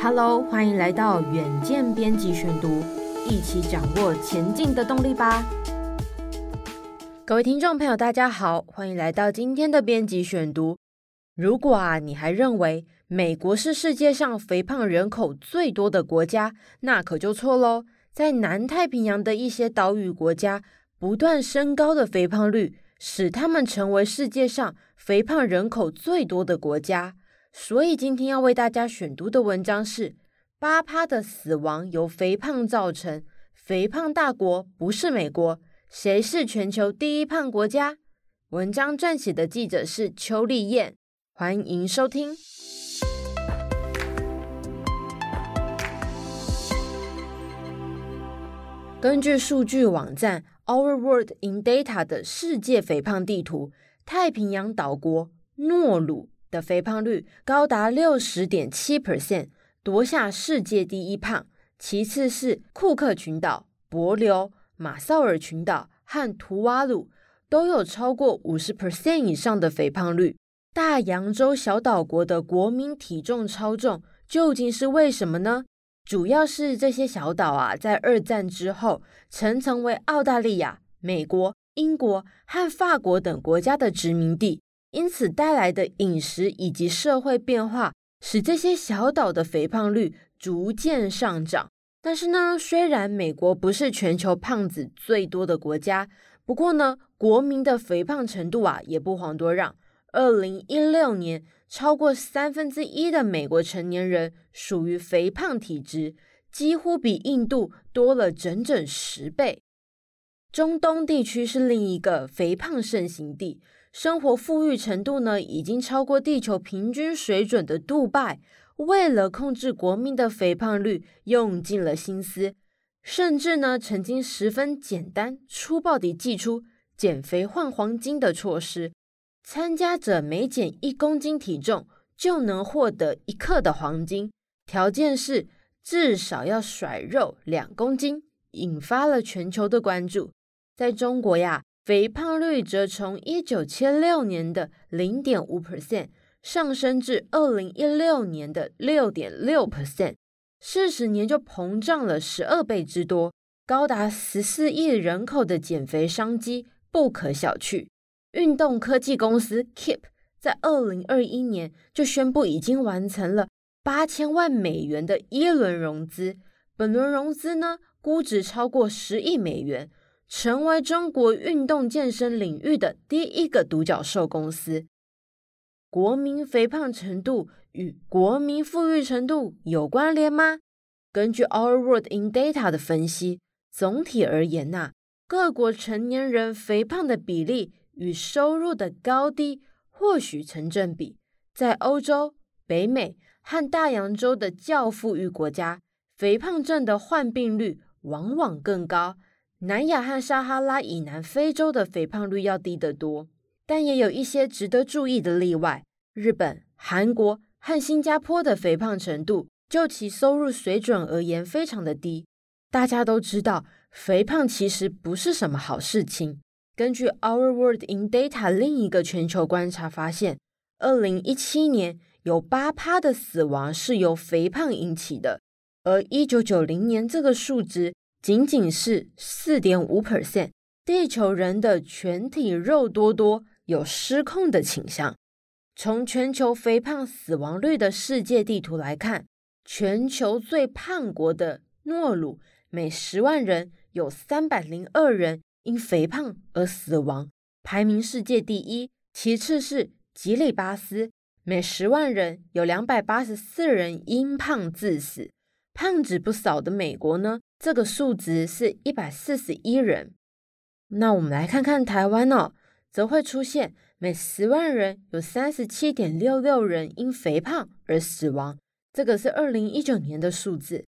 Hello，欢迎来到远见编辑选读，一起掌握前进的动力吧。各位听众朋友，大家好，欢迎来到今天的编辑选读。如果啊，你还认为美国是世界上肥胖人口最多的国家，那可就错喽。在南太平洋的一些岛屿国家，不断升高的肥胖率，使他们成为世界上肥胖人口最多的国家。所以今天要为大家选读的文章是：八趴的死亡由肥胖造成，肥胖大国不是美国，谁是全球第一胖国家？文章撰写的记者是邱丽燕，欢迎收听。根据数据网站 Our World in Data 的世界肥胖地图，太平洋岛国诺鲁。的肥胖率高达六十点七 percent，夺下世界第一胖。其次是库克群岛、帛琉、马绍尔群岛和图瓦鲁，都有超过五十 percent 以上的肥胖率。大洋洲小岛国的国民体重超重，究竟是为什么呢？主要是这些小岛啊，在二战之后曾成为澳大利亚、美国、英国和法国等国家的殖民地。因此带来的饮食以及社会变化，使这些小岛的肥胖率逐渐上涨。但是呢，虽然美国不是全球胖子最多的国家，不过呢，国民的肥胖程度啊也不遑多让。二零一六年，超过三分之一的美国成年人属于肥胖体质，几乎比印度多了整整十倍。中东地区是另一个肥胖盛行地。生活富裕程度呢，已经超过地球平均水准的杜拜，为了控制国民的肥胖率，用尽了心思，甚至呢，曾经十分简单粗暴地祭出减肥换黄金的措施，参加者每减一公斤体重就能获得一克的黄金，条件是至少要甩肉两公斤，引发了全球的关注。在中国呀。肥胖率则从一九七六年的零点五 percent 上升至二零一六年的六点六 percent，四十年就膨胀了十二倍之多，高达十四亿人口的减肥商机不可小觑。运动科技公司 Keep 在二零二一年就宣布已经完成了八千万美元的一轮融资，本轮融资呢，估值超过十亿美元。成为中国运动健身领域的第一个独角兽公司。国民肥胖程度与国民富裕程度有关联吗？根据 Our World in Data 的分析，总体而言呐、各国成年人肥胖的比例与收入的高低或许成正比。在欧洲、北美和大洋洲的较富裕国家，肥胖症的患病率往往更高。南亚和撒哈拉以南非洲的肥胖率要低得多，但也有一些值得注意的例外。日本、韩国和新加坡的肥胖程度，就其收入水准而言，非常的低。大家都知道，肥胖其实不是什么好事情。根据 Our World in Data 另一个全球观察发现，二零一七年有八趴的死亡是由肥胖引起的，而一九九零年这个数值。仅仅是四点五 percent，地球人的全体肉多多有失控的倾向。从全球肥胖死亡率的世界地图来看，全球最胖国的诺鲁，每十万人有三百零二人因肥胖而死亡，排名世界第一。其次是吉里巴斯，每十万人有两百八十四人因胖致死。胖子不少的美国呢，这个数值是一百四十一人。那我们来看看台湾哦，则会出现每十万人有三十七点六六人因肥胖而死亡，这个是二零一九年的数字。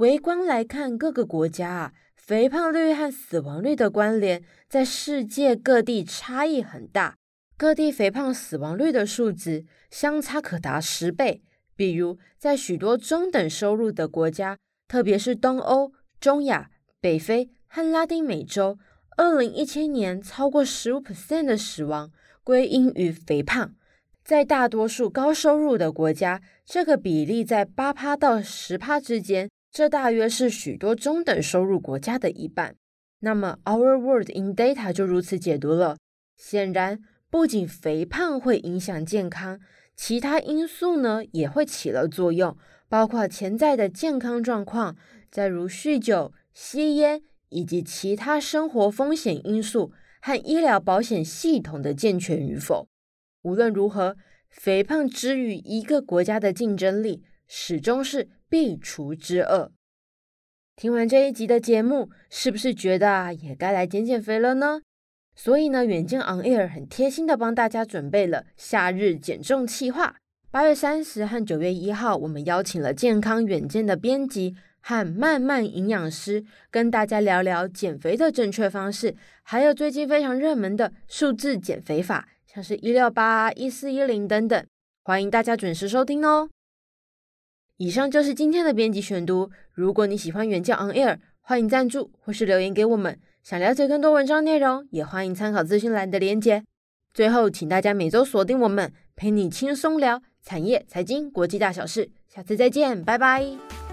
围观来看各个国家啊。肥胖率和死亡率的关联在世界各地差异很大，各地肥胖死亡率的数值相差可达十倍。比如，在许多中等收入的国家，特别是东欧、中亚、北非和拉丁美洲，二零一七年超过十五 percent 的死亡归因于肥胖。在大多数高收入的国家，这个比例在八趴到十趴之间，这大约是许多中等收入国家的一半。那么，Our World in Data 就如此解读了。显然，不仅肥胖会影响健康，其他因素呢也会起了作用，包括潜在的健康状况，再如酗酒、吸烟以及其他生活风险因素和医疗保险系统的健全与否。无论如何，肥胖之于一个国家的竞争力，始终是必除之恶。听完这一集的节目，是不是觉得，也该来减减肥了呢？所以呢，远见 On Air 很贴心的帮大家准备了夏日减重计划。八月三十和九月一号，我们邀请了健康远见的编辑和慢慢营养师，跟大家聊聊减肥的正确方式，还有最近非常热门的数字减肥法，像是一六八、一四一零等等。欢迎大家准时收听哦。以上就是今天的编辑选读。如果你喜欢原教 On Air，欢迎赞助或是留言给我们。想了解更多文章内容，也欢迎参考资讯栏的链接。最后，请大家每周锁定我们，陪你轻松聊产业、财经、国际大小事。下次再见，拜拜。